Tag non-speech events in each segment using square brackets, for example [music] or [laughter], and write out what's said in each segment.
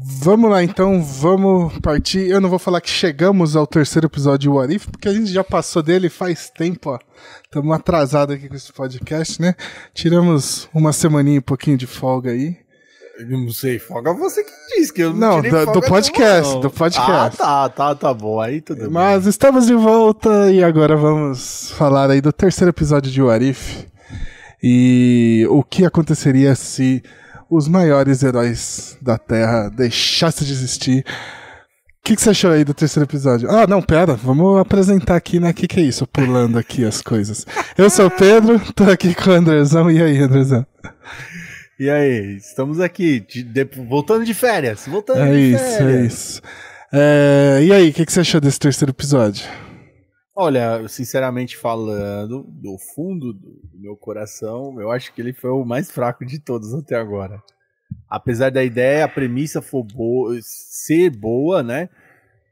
Vamos lá então, vamos partir. Eu não vou falar que chegamos ao terceiro episódio de What If, porque a gente já passou dele faz tempo, ó. Estamos atrasados aqui com esse podcast, né? Tiramos uma semaninha, um pouquinho de folga aí. Eu não sei, folga você que diz que eu não Não, do, do podcast, não. do podcast. Ah, tá, tá, tá bom. Aí tudo Mas bem. estamos de volta e agora vamos falar aí do terceiro episódio de What If. E o que aconteceria se os maiores heróis da Terra deixassem de existir. O que, que, você achou aí do terceiro episódio? Ah, não, pera, vamos apresentar aqui, né? O que, que é isso? Pulando aqui as coisas. Eu sou o Pedro, tô aqui com o Andrezão. E aí, Andrezão? E aí, estamos aqui, de, de, voltando de férias. Voltando é de isso, férias. É isso, é E aí, o que, que você achou desse terceiro episódio? Olha, sinceramente falando, do fundo do meu coração, eu acho que ele foi o mais fraco de todos até agora. Apesar da ideia, a premissa for boa, ser boa, né?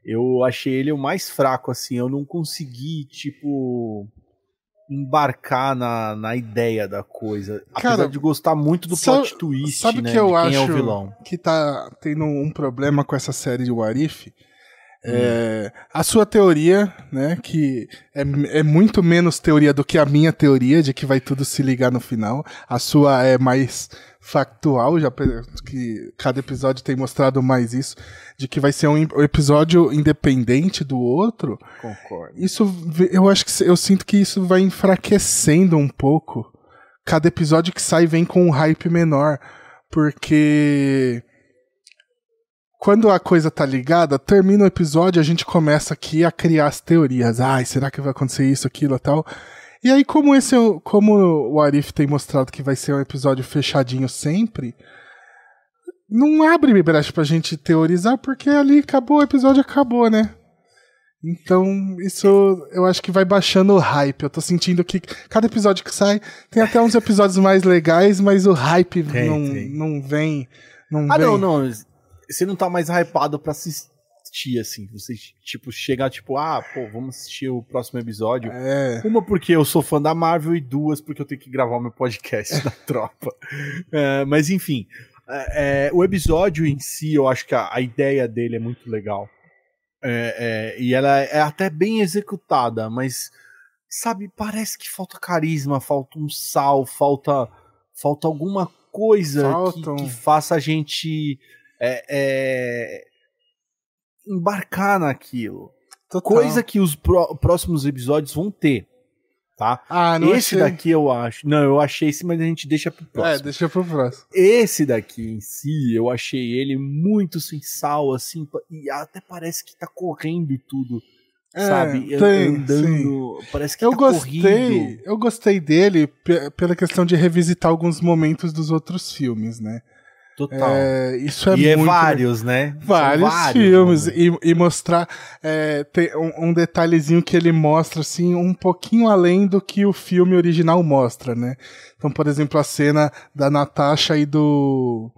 Eu achei ele o mais fraco, assim. Eu não consegui, tipo, embarcar na, na ideia da coisa. Cara, apesar de gostar muito do sabe, plot twist, sabe né? Que eu de acho é o vilão. Que tá tendo um problema com essa série de Warif. É, a sua teoria, né, que é, é, muito menos teoria do que a minha teoria de que vai tudo se ligar no final. A sua é mais factual, já que cada episódio tem mostrado mais isso, de que vai ser um episódio independente do outro. Concordo. Isso, eu acho que eu sinto que isso vai enfraquecendo um pouco. Cada episódio que sai vem com um hype menor, porque quando a coisa tá ligada, termina o episódio, a gente começa aqui a criar as teorias. Ai, será que vai acontecer isso, aquilo e tal? E aí, como esse como o Arif tem mostrado que vai ser um episódio fechadinho sempre, não abre brecha pra gente teorizar, porque ali acabou, o episódio acabou, né? Então, isso eu acho que vai baixando o hype. Eu tô sentindo que cada episódio que sai tem até uns episódios mais legais, mas o hype tem, não, tem. não vem. Não ah, vem. não, não você não tá mais hypado pra assistir, assim. Você, tipo, chegar, tipo, ah, pô, vamos assistir o próximo episódio. É. Uma porque eu sou fã da Marvel e duas porque eu tenho que gravar o meu podcast [laughs] da tropa. É, mas, enfim. É, o episódio em si, eu acho que a, a ideia dele é muito legal. É, e ela é até bem executada, mas, sabe, parece que falta carisma, falta um sal, falta, falta alguma coisa que, que faça a gente é, é, embarcar naquilo. Total. Coisa que os pró próximos episódios vão ter. Tá? Ah, não esse achei. daqui eu acho. Não, eu achei esse, mas a gente deixa pro próximo. É, deixa pro próximo. Esse daqui em si, eu achei ele muito sem sal, assim, e até parece que tá correndo tudo. É, sabe? tem, Andando. sim. Parece que eu tá gostei, correndo. eu gostei dele pela questão de revisitar alguns momentos dos outros filmes, né? Total. É, isso é e muito é vários, né? Vários, vários filmes né? e, e, mostrar é, um, um, detalhezinho que ele mostra assim um pouquinho além do que o filme original mostra, né? Então, por exemplo, a cena da Natasha e do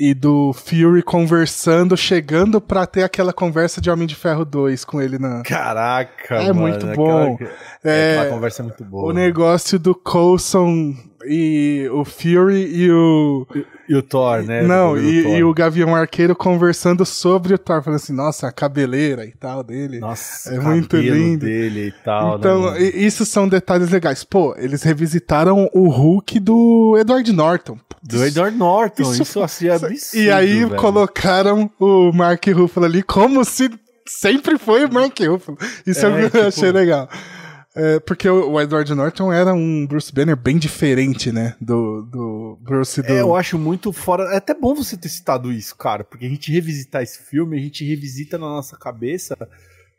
e do Fury conversando, chegando pra ter aquela conversa de Homem de Ferro 2 com ele na. Caraca, é mano, muito bom. Aquela, é, aquela conversa é muito boa. O negócio do Coulson e o Fury e o. E, e o Thor, né? Não, e, Thor. e, o Gavião Arqueiro conversando sobre o Thor, falando assim, nossa, a cabeleira e tal dele. Nossa, é muito lindo. dele e tal. Então, né, isso são detalhes legais. Pô, eles revisitaram o Hulk do Edward Norton. Do Edward Norton, isso, isso assim é absurdo. E aí velho. colocaram o Mark Ruffalo ali como se sempre foi o Mark Ruffalo. Isso é, eu [laughs] tipo... achei legal. É, porque o Edward Norton era um Bruce Banner bem diferente, né? Do, do Bruce do. É, eu acho muito fora. É até bom você ter citado isso, cara, porque a gente revisitar esse filme, a gente revisita na nossa cabeça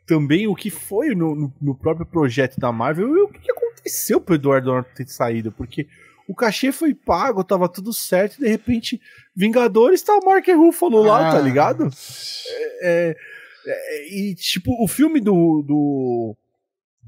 também o que foi no, no, no próprio projeto da Marvel e o que aconteceu pro Edward Norton ter saído, porque o cachê foi pago, tava tudo certo, e de repente, Vingadores tá o Mark Ruffalo lá, Ah. tá ligado? É, é, e, tipo, o filme do, do,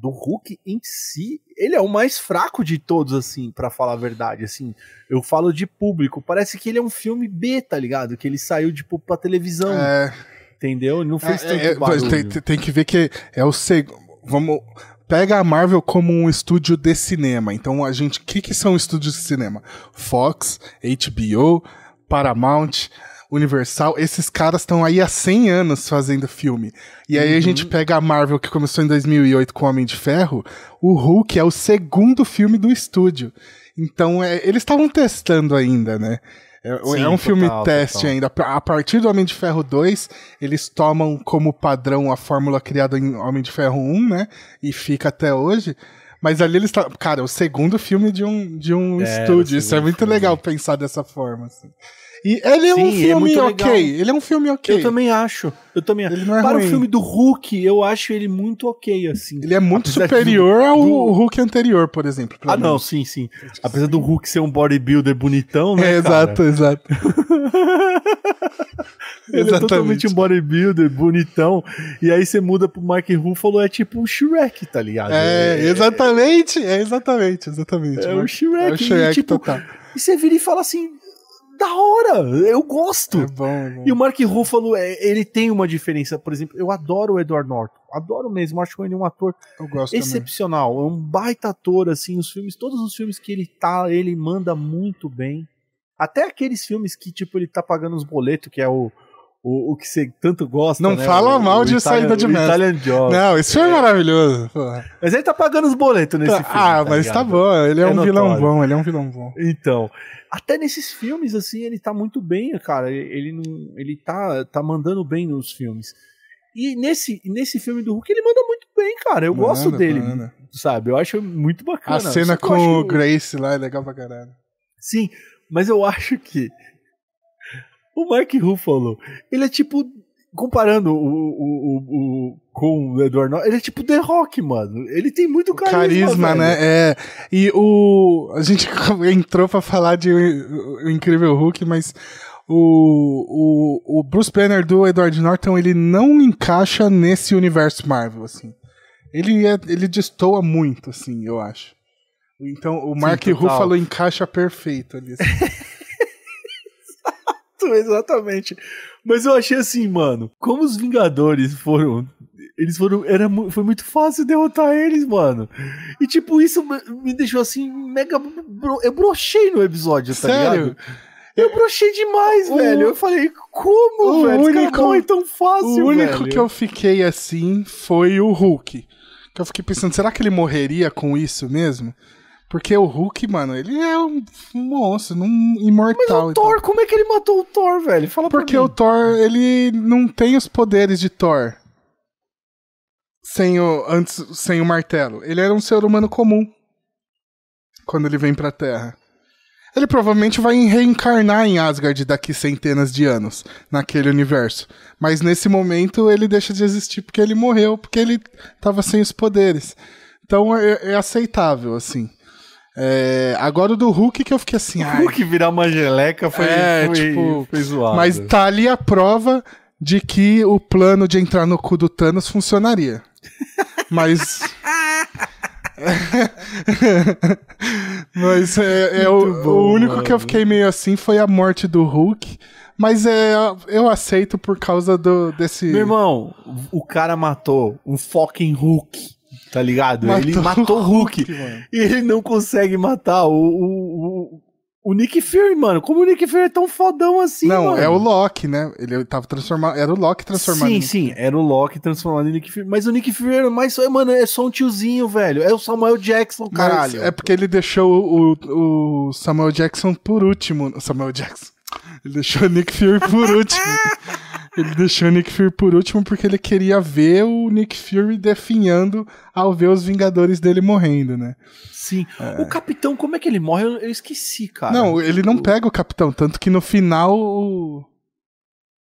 do Hulk em si, ele é o mais fraco de todos, assim, para falar a verdade, assim. Eu falo de público, parece que ele é um filme B, tá ligado? Que ele saiu, tipo, pra televisão, É, entendeu? Não fez tanto É, é, barulho. tem, tem- tem que ver que é o segundo. Vamos. Pega a Marvel como um estúdio de cinema. Então a gente. O que, que são estúdios de cinema? Fox, HBO, Paramount. Universal, esses caras estão aí há 100 anos fazendo filme. E aí a gente pega a Marvel, que começou em 2008 com Homem de Ferro, o Hulk é o segundo filme do estúdio. Então, é, eles estavam testando ainda, né? É, Sim, é um filme total, teste total. ainda. A partir do Homem de Ferro 2, eles tomam como padrão a fórmula criada em Homem de Ferro 1, né? E fica até hoje. Mas ali eles estão. Cara, é o segundo filme de um, de um É, estúdio. Isso é muito filme. legal pensar dessa forma. assim. E ele é um Sim, é filme muito ok. Ele é um filme ok. Eu também acho. Eu também acho. Ele não é Para ruim. o filme do Hulk, eu acho ele muito ok, assim. Ele é muito Apesar superior do- ao do- Hulk anterior, por exemplo. Ah, mim. não, sim, sim. Apesar do Hulk ser um bodybuilder bonitão, né? É, exato, exato. [laughs] Ele é totalmente um bodybuilder, bonitão. E aí você muda pro Mark Ruffalo, é tipo o Shrek, tá ligado? É, exatamente, é exatamente, exatamente. É o Shrek. É o Shrek e, tipo, total. e você vira e fala assim, da hora, eu gosto. É bom, é bom. E o Mark Ruffalo, é, ele tem uma diferença. Por exemplo, eu adoro o Edward Norton. Adoro mesmo, acho ele um ator gosto também. excepcional. É um baita ator, assim, os filmes, todos os filmes que ele tá, ele manda muito bem. Até aqueles filmes que, tipo, ele tá pagando os boletos, que é o, o, o que você tanto gosta. Não né? fala O- mal o de Italian- Saída de o. Italian Job. Não, esse filme é maravilhoso. porra. Mas ele tá pagando os boletos nesse filme. ah, mas tá ligado? bom, ele é, É um vilão notório. bom, ele é um vilão bom. Então, até nesses filmes, assim, ele tá muito bem, cara. Ele não. Ele tá, tá mandando bem nos filmes. E nesse, nesse filme do Hulk, ele manda muito bem, cara. Eu gosto dele, manda. sabe? Eu acho muito bacana. A cena com o acho- Grace lá é legal pra caralho. Sim, mas eu acho que o Mark Ruffalo, ele é tipo. Comparando o, o, o, o- com o Edward Norton, ele é tipo The Rock, mano. Ele tem muito carisma, Carisma, velho. né? É. E o. A gente [laughs] entrou pra falar de o, Incrível Hulk, mas o, o, o Bruce Banner do Edward Norton, ele não encaixa nesse universo Marvel, assim. Ele, é, ele destoa muito, assim, eu acho. Então o Mark. Ruffalo encaixa perfeito ali. assim. [laughs] [laughs] Exatamente. Mas eu achei assim, mano, como os Vingadores foram. Eles foram. Era, foi muito fácil derrotar eles, mano. E tipo, isso me- deixou assim, mega. eu brochei no episódio, tá Sério? ligado? Eu brochei demais, O- velho. Eu falei, como, o velho? Único- morrem tão fácil, O único velho. que eu fiquei assim foi o Hulk. Que eu fiquei pensando, será que ele morreria com isso mesmo? Porque o Hulk, mano, ele é um monstro, um imortal. O e tal. Thor, como é que ele matou o Thor, velho? Fala Porque o Thor, ele não tem os poderes de Thor. Sem o, antes, sem o martelo. Ele era um ser humano comum. Quando ele vem pra Terra. Ele provavelmente vai reencarnar em Asgard daqui centenas de anos, naquele universo. Mas nesse momento ele deixa de existir porque ele morreu, porque ele tava sem os poderes. Então é, é aceitável, assim. É, agora o do Hulk que eu fiquei assim. O ai, Hulk virar uma geleca foi, É, foi, tipo, foi zoado. Mas tá ali a prova de que o plano de entrar no cu do Thanos funcionaria. [laughs] Mas. [laughs] Mas é, é o, bom, o único mano. que eu fiquei meio assim foi a morte do Hulk. Mas é, eu aceito por causa do, desse. Meu irmão, o cara matou um fucking Hulk, tá ligado? Matou ele matou o Hulk. mano. E ele não consegue matar o, o, o, o Nick Fury, mano. Como o Nick Fury é tão fodão assim, Não, mano? é o Loki, né? Ele tava transformado. Era o Loki transformado. Sim, sim, era o Loki transformado em Nick Fury. Mas o Nick Fury era mais. Mano, é só um tiozinho, velho. É o Samuel Jackson, Mas caralho. É porque ele deixou o, o Samuel Jackson por último. Samuel Jackson. Ele deixou o Nick Fury por [laughs] último. Ele deixou o Nick Fury por último porque ele queria ver o Nick Fury definhando ao ver os Vingadores dele morrendo, né? Sim. O Capitão, como é que ele morre? Eu, eu esqueci, cara. Não, ele não pega o Capitão, tanto que no final. o-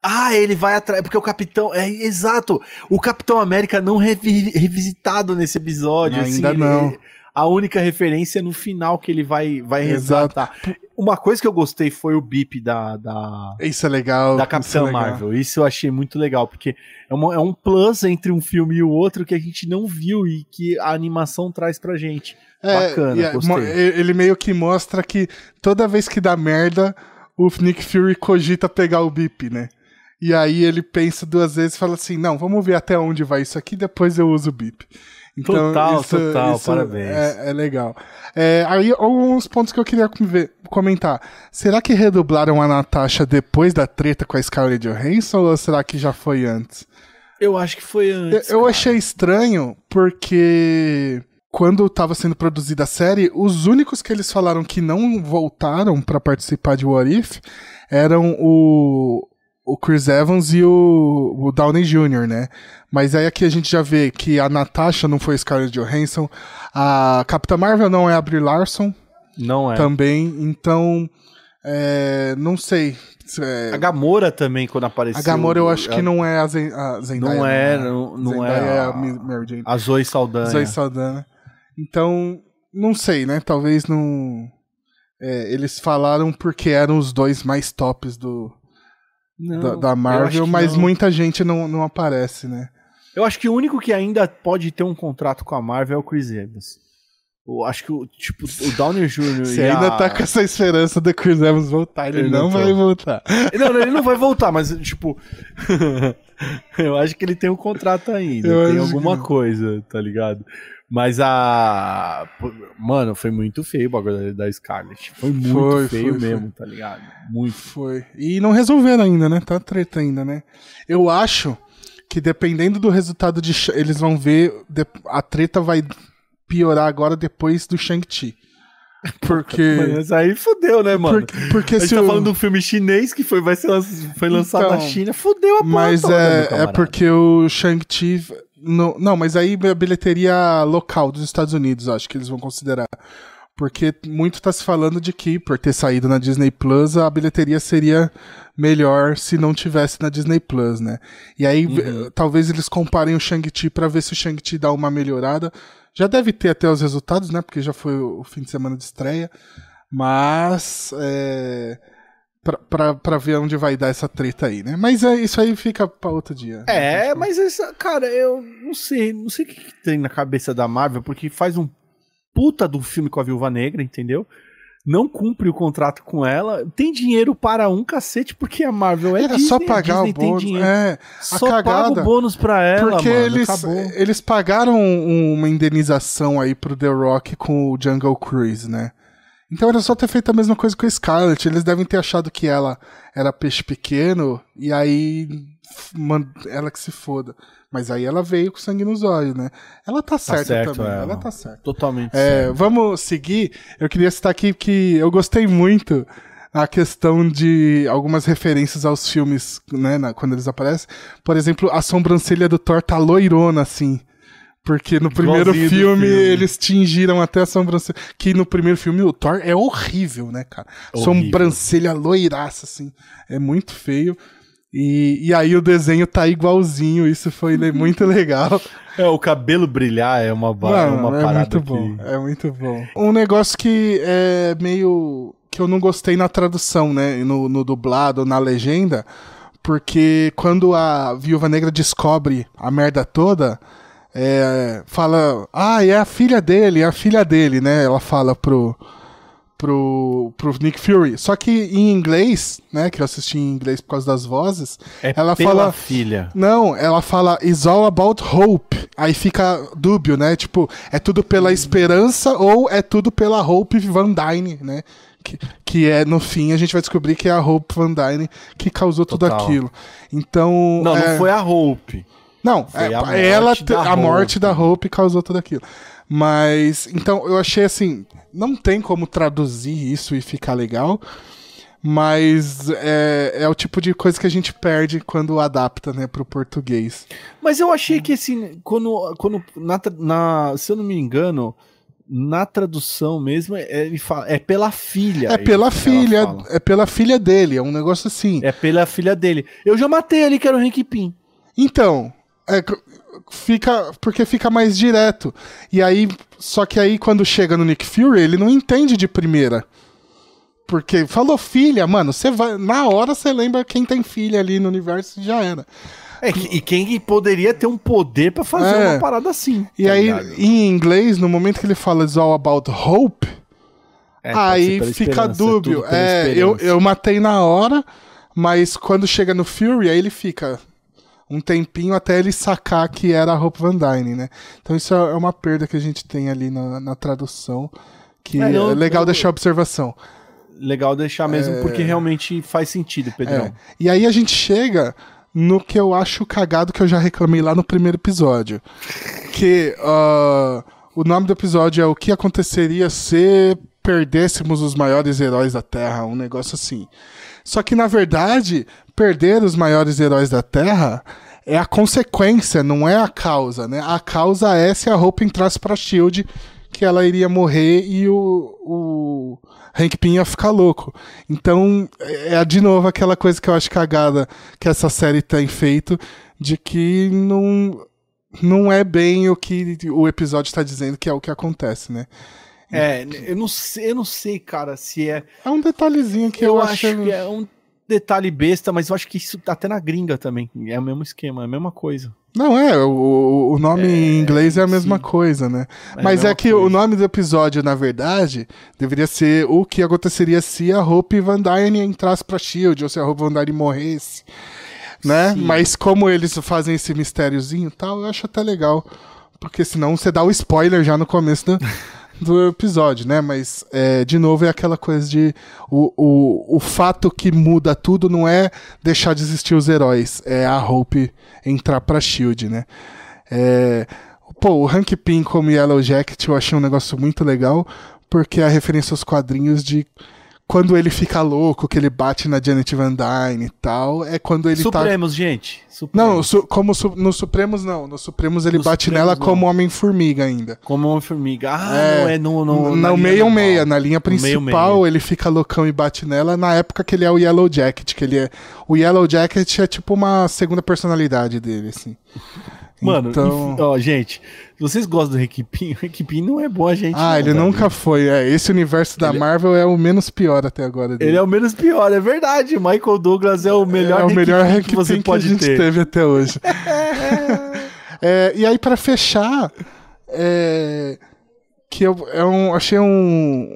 Ah, ele vai atrás. Porque o Capitão. É exato. O Capitão América não revi- revisitado nesse episódio. Ainda assim, não. ele- a única referência é no final que ele vai, vai Exato. Uma coisa que eu gostei foi o bip da, da, Isso é legal. da isso Capitã é legal. Marvel. Isso eu achei muito legal, porque é, uma- é um plus entre um filme e o outro que a gente não viu e que a animação traz pra gente. Bacana, e é, gostei. Ele meio que mostra que toda vez que dá merda, o Nick Fury cogita pegar o bip, né? E aí ele pensa duas vezes e fala assim: não, vamos ver até onde vai isso aqui, depois eu uso o bip. Então, Total, isso, total, isso parabéns. É, é legal. É, aí, alguns pontos que eu queria ver- comentar. Será que redublaram a Natasha depois da treta com a Scarlett Johansson ou será que já foi antes? Eu acho que foi Eu, antes. eu cara. achei estranho porque quando estava sendo produzida a série, os únicos que eles falaram que não voltaram pra participar de What If eram o, o Chris Evans e o, o Downey Jr., né? Mas aí aqui a gente já vê que a Natasha não foi Scarlett Johansson, a Capitã Marvel não é a Brie Larson Não é. também, então é, não sei. se é- A Gamora também, quando apareceu. a Gamora eu acho que a- não é a, Zen, a Zendaya. Não é, né? não, não Zendaya é. a A, Mi- Mary Jane. a Zoe Saldanha. Zoe Saldana. Então, não sei, né? Talvez não. é, eles falaram porque eram os dois mais tops do, Não, da, da Marvel, mas não. muita gente não, não aparece, né? Eu acho que o único que ainda pode ter um contrato com a Marvel é o Chris Evans. Eu acho que o, tipo, o Downey Jr. Você e ainda a... tá com essa esperança do Chris Evans voltar, ele Eu não não vai voltar. Não, não, ele não vai voltar, mas, tipo. [laughs] eu acho que ele tem um contrato ainda. Eu tem alguma coisa, tá ligado? Mas a. Mano, foi muito feio o bagulho da Scarlett. Foi muito Foi, feio foi, mesmo, tá ligado? Muito. Foi. E não resolveram ainda, né? Tá treta ainda, né? Eu acho que dependendo do resultado de. Eles vão ver. A treta vai piorar agora depois do Shang-Chi. [laughs] Porque. Mas aí fudeu, né, mano? Porque, porque a gente se tá o- falando de um filme chinês que foi, vai ser, foi lançado Então, na China. Fudeu a porra Mas toda, meu é, é porque o Shang-Chi. Não, não, mas aí a bilheteria local dos Estados Unidos, acho que eles vão considerar. Porque muito tá se falando de que, por ter saído na Disney Plus, a bilheteria seria melhor se não tivesse na Disney Plus, né? E aí, v- talvez eles comparem o Shang-Chi pra ver se o Shang-Chi dá uma melhorada. Já deve ter até os resultados, né? Porque já foi o o fim de semana de estreia. Mas. É, pra ver onde vai dar essa treta aí, né? Mas é, isso aí fica pra outro dia. É, mas essa, cara, eu não sei, não sei o que, que tem na cabeça da Marvel, porque faz um puta do filme com a Viúva Negra, entendeu? Não cumpre o contrato com ela, tem dinheiro para um cacete, porque a Marvel é Era Disney, só pagar o tem bônus. dinheiro. É, Só cagada, paga o bônus pra ela, porque mano, eles, acabou. eles pagaram uma indenização aí pro The Rock com o Jungle Cruise, né? Então era só ter feito a mesma coisa com a Scarlett. Eles devem ter achado que ela era peixe pequeno e aí man- ela que se foda. Mas aí ela veio com sangue nos olhos, né? Ela tá certa certo, também. é, ela tá certa. Totalmente É, certo. vamos seguir. Eu queria citar aqui que eu gostei muito a questão de algumas referências aos filmes, né, na- quando eles aparecem. Por exemplo, a sobrancelha do Thor tá loirona, assim. Porque no primeiro filme, filme. eles tingiram até a sobrancelha. Que no primeiro filme o Thor é horrível, né, cara? Horrível. Sobrancelha loiraça, assim. É muito feio. E, e aí o desenho tá igualzinho, isso foi [laughs] muito legal. É, o cabelo brilhar é uma, ba- é Mano, uma é parada muito que... bom, é muito bom. Um negócio que é meio que eu não gostei na tradução, né, no, no dublado, na legenda, porque quando a Viúva Negra descobre a merda toda, é, fala, ah, é a filha dele, é a filha dele, né, ela fala pro pro, pro Nick Fury. Só que em inglês, né, que eu assisti em inglês por causa das vozes, É ela pela fala filha. não, ela fala It's all about hope. Aí fica dúbio, né? Tipo, é tudo pela esperança ou é tudo pela Hope Van Dyne, né? Que, que é, no fim, a gente vai descobrir que é a Hope Van Dyne que causou tudo Total. aquilo. Então. Não, é- não foi a Hope. Não, é, a morte ela a morte Hope. da Hope causou tudo aquilo. Mas então eu achei assim, não tem como traduzir isso e ficar legal, mas é, é o tipo de coisa que a gente perde quando adapta, né, pro português. Mas eu achei que assim, quando, quando na, na- se eu não me engano, na tradução mesmo, é, fala, é pela filha. É pela ela filha, é pela filha dele, é um negócio assim. É pela filha dele. Eu já matei ali que era o Hank Pym. Então, é, fica porque fica mais direto. E aí, só que aí quando chega no Nick Fury, ele não entende de primeira. Porque falou filha, mano, você vai na hora você lembra quem tem filha ali no universo e já era. É, e quem poderia ter um poder pra fazer É. uma parada assim. E tá aí ligado? em inglês, no momento que ele fala It's all about hope, É, aí fica é dúbio. É, eu, eu matei na hora, mas quando chega no Fury, aí ele fica. Um tempinho até ele sacar que era a Hope Van Dyne, né? Então isso é uma perda que a gente tem ali na, na tradução, que é, eu, é legal eu, deixar a observação. Legal deixar mesmo, é... porque realmente faz sentido, Pedrão. É. E aí a gente chega no que eu acho cagado que eu já reclamei lá no primeiro episódio. Que uh, o nome do episódio é O que aconteceria se perdêssemos os maiores heróis da Terra, um negócio assim. Só que na verdade, perder os maiores heróis da Terra é a consequência, não é a causa, né? A causa é se a roupa entrasse para Shield que ela iria morrer e o, o Hank Pym ia ficar louco. Então, é de novo aquela coisa que eu acho cagada que essa série tem feito, de que não, não é bem o que o episódio está dizendo que é o que acontece, né? É, eu não sei, eu não sei, cara, se é. É um detalhezinho que eu, eu acho. que é um detalhe besta, mas eu acho que isso tá até na gringa também. É o mesmo esquema, é a mesma coisa. Não, é, o, o nome é, em inglês é a mesma sim. coisa, né? É mas é que coisa. o nome do episódio, na verdade, deveria ser o que aconteceria se a Hope Van Dyne entrasse pra Shield, ou se a Hope Van Dyne morresse, né? Sim. Mas como eles fazem esse mistériozinho e tal, eu acho até legal. Porque senão você dá o spoiler já no começo do, [laughs] do episódio, né? Mas, é, de novo, é aquela coisa de. O, o, o fato que muda tudo não é deixar de existir os heróis, é a Hope entrar pra Shield, né? É, pô, o Hank Pym como Yellow Jacket eu achei um negócio muito legal, porque é a referência aos quadrinhos de quando ele fica louco, que ele bate na Janet Van Dyne e tal, é quando ele Supremos, tá... Supremos, gente. Supremos. Não, su como su no Supremos não. No Supremos ele no bate Supremos, nela não. como Homem-Formiga ainda. Como Homem-Formiga. Ah, é, não é no... no não, meio meia. Na linha principal meio -meia. ele fica loucão e bate nela. Na época que ele é o Yellow Jacket, que ele é... O Yellow Jacket é tipo uma segunda personalidade dele, assim. Mano, então... enfim, ó, gente, vocês gostam do Pin? O Pin não é bom a gente. Ah, não, ele nunca foi. É, esse universo da ele... É Marvel é o menos pior até agora. Dele. Ele é o menos pior, é verdade. Michael Douglas é o melhor, é o melhor Rick que você pode que a gente ter. teve até hoje. [laughs] é, e aí, para fechar, é, que eu, é um, achei um,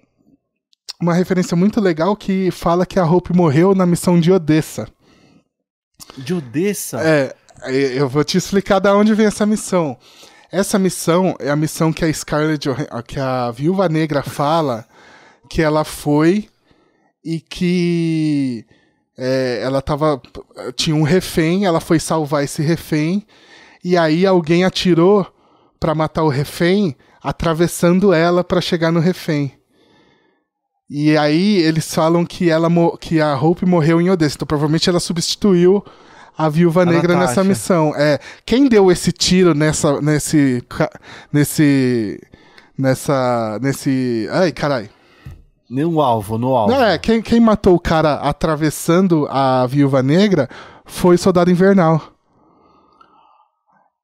uma referência muito legal que fala que a Hope morreu na missão de Odessa. De Odessa? É, eu vou te explicar da onde vem essa missão. Essa missão é a missão que a Scarlett, que a Viúva Negra fala que ela foi e que é, ela tava tinha um refém, ela foi salvar esse refém e aí alguém atirou para matar o refém, atravessando ela para chegar no refém. E aí eles falam que ela que a Hope morreu em Odessa, então provavelmente ela substituiu a Viúva a Negra Natasha. nessa missão. É, quem deu esse tiro nessa nesse nesse nessa nesse, ai, carai. No alvo, no alvo. Não, é, quem, quem matou o cara atravessando a Viúva Negra foi o Soldado Invernal.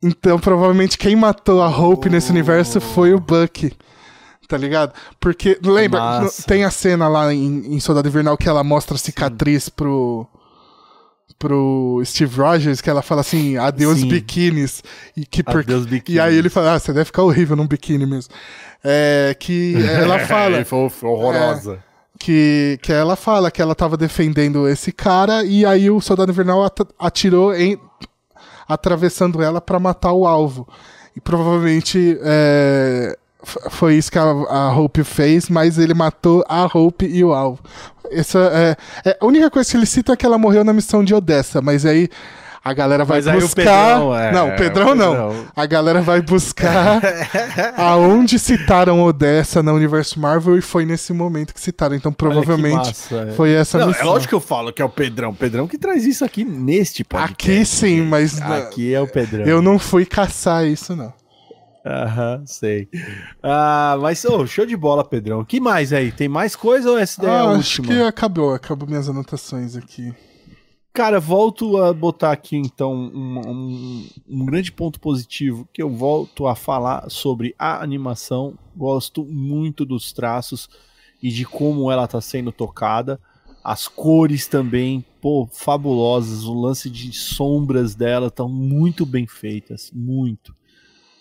Então, provavelmente quem matou a Hope oh. nesse universo foi o Buck. Tá ligado? Porque, lembra, Massa. tem a cena lá em, em Soldado Invernal que ela mostra a cicatriz Sim. pro pro Steve Rogers, que ela fala assim, adeus Sim. biquínis. E, que por... adeus biquínis. e aí ele fala, ah, você deve ficar horrível num biquíni mesmo. É, que [laughs] ela fala... foi horrorosa. É, que, que ela fala que ela tava defendendo esse cara e aí o Soldado Invernal atirou em, atravessando ela para matar o alvo. E provavelmente é, foi isso que a, a Hope fez, mas ele matou a Hope e o alvo. Essa é, é, a única coisa que ele cita é que ela morreu na missão de Odessa, mas aí a galera vai mas buscar. Pedrão, é, não, o Pedrão, o Pedrão não. A galera vai buscar [laughs] aonde citaram Odessa no universo Marvel e foi nesse momento que citaram. Então provavelmente massa, é. foi essa não, missão. É lógico que eu falo que é o Pedrão. Pedrão que traz isso aqui neste podcast. Aqui sim, mas. Aqui é o Pedrão. Eu não fui caçar isso, não. Aham, sei. Ah, mas oh, show de bola, Pedrão. que mais aí? Tem mais coisa ou essa ideia ah, é a última? Acho que acabou, acabou minhas anotações aqui. Cara, volto a botar aqui então um, um, um, grande ponto positivo que eu volto a falar sobre a animação. Gosto muito dos traços e de como ela está sendo tocada. As cores também, pô, fabulosas. O lance de sombras dela estão muito bem feitas, muito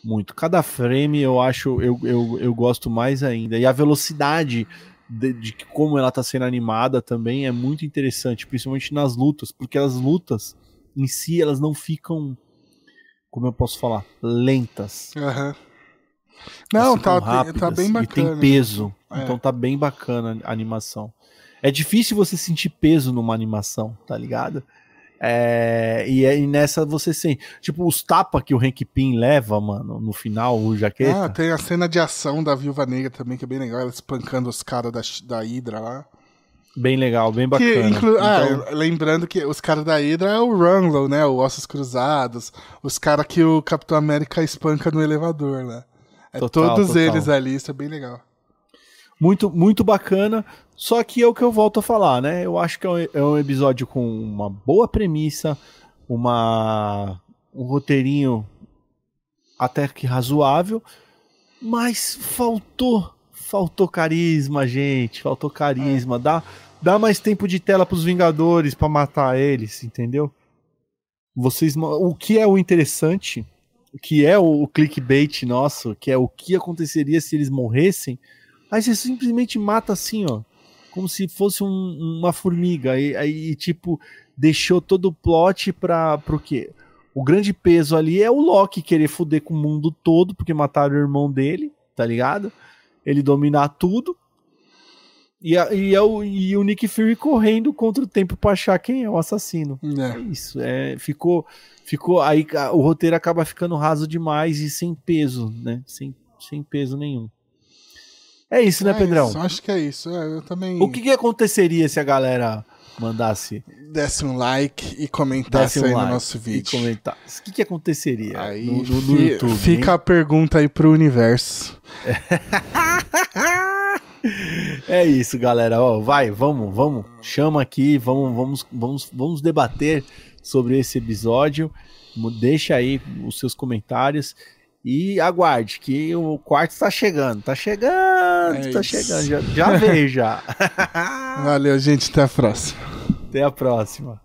muito. Cada frame eu acho, eu, eu, eu gosto mais ainda. E a velocidade de, de como ela está sendo animada também é muito interessante, principalmente nas lutas, porque as lutas em si elas não ficam como eu posso falar, lentas. Aham. Não, ficam tá, rápidas tá bem E bacana. tem peso. É. Então tá bem bacana a animação. É difícil você sentir peso numa animação, tá ligado? É, e aí nessa você sente. Tipo, os tapas que o Hank Pym leva, mano, no final, o jaqueta. Ah, tem a cena de ação da Viúva Negra também, que é bem legal, ela espancando os caras da, da Hydra lá. Bem legal, bem bacana. Que, inclu- ah, Então, lembrando que os caras da Hydra é o Rumlow, né? O Ossos Cruzados, os caras que o Capitão América espanca no elevador, né? É Total, todos total. eles ali, isso é bem legal. Muito, muito bacana. Só que é o que eu volto a falar, né? Eu acho que é um, é um episódio com uma boa premissa, uma um roteirinho até que razoável, mas faltou, faltou carisma, gente, faltou carisma. Dá, dá mais tempo de tela pros Vingadores pra matar eles, entendeu? Vocês, o que é o interessante, o que é o, o clickbait nosso, que é o que aconteceria se eles morressem, Aí você simplesmente mata assim, ó. Como se fosse um- uma formiga. Aí, aí, tipo, deixou todo o plot pra, pro quê? O grande peso ali é o Loki querer foder com o mundo todo, porque mataram o irmão dele, tá ligado? Ele dominar tudo. E, a- e, é o, e o Nick Fury correndo contra o tempo pra achar quem é o assassino. É É. isso, é, ficou, ficou aí a- o roteiro acaba ficando raso demais e sem peso, né? Sem, sem peso nenhum. É isso, né, É Pedrão? isso, acho que é isso. É, eu também O que, que aconteceria se a galera mandasse desse um like e comentasse um aí like no nosso e vídeo. comentasse? O que, que aconteceria Aí no, no- no YouTube? fica a pergunta aí pro universo. [laughs] É isso, galera. Ó, vai, vamos, vamos, chama aqui, vamos, vamos, vamos, vamos debater sobre esse episódio. Deixa aí os seus comentários e aguarde que o quarto está chegando, tá chegando, É tá isso. chegando, já, já veio já. [laughs] Valeu, gente. Até a próxima. Até a próxima.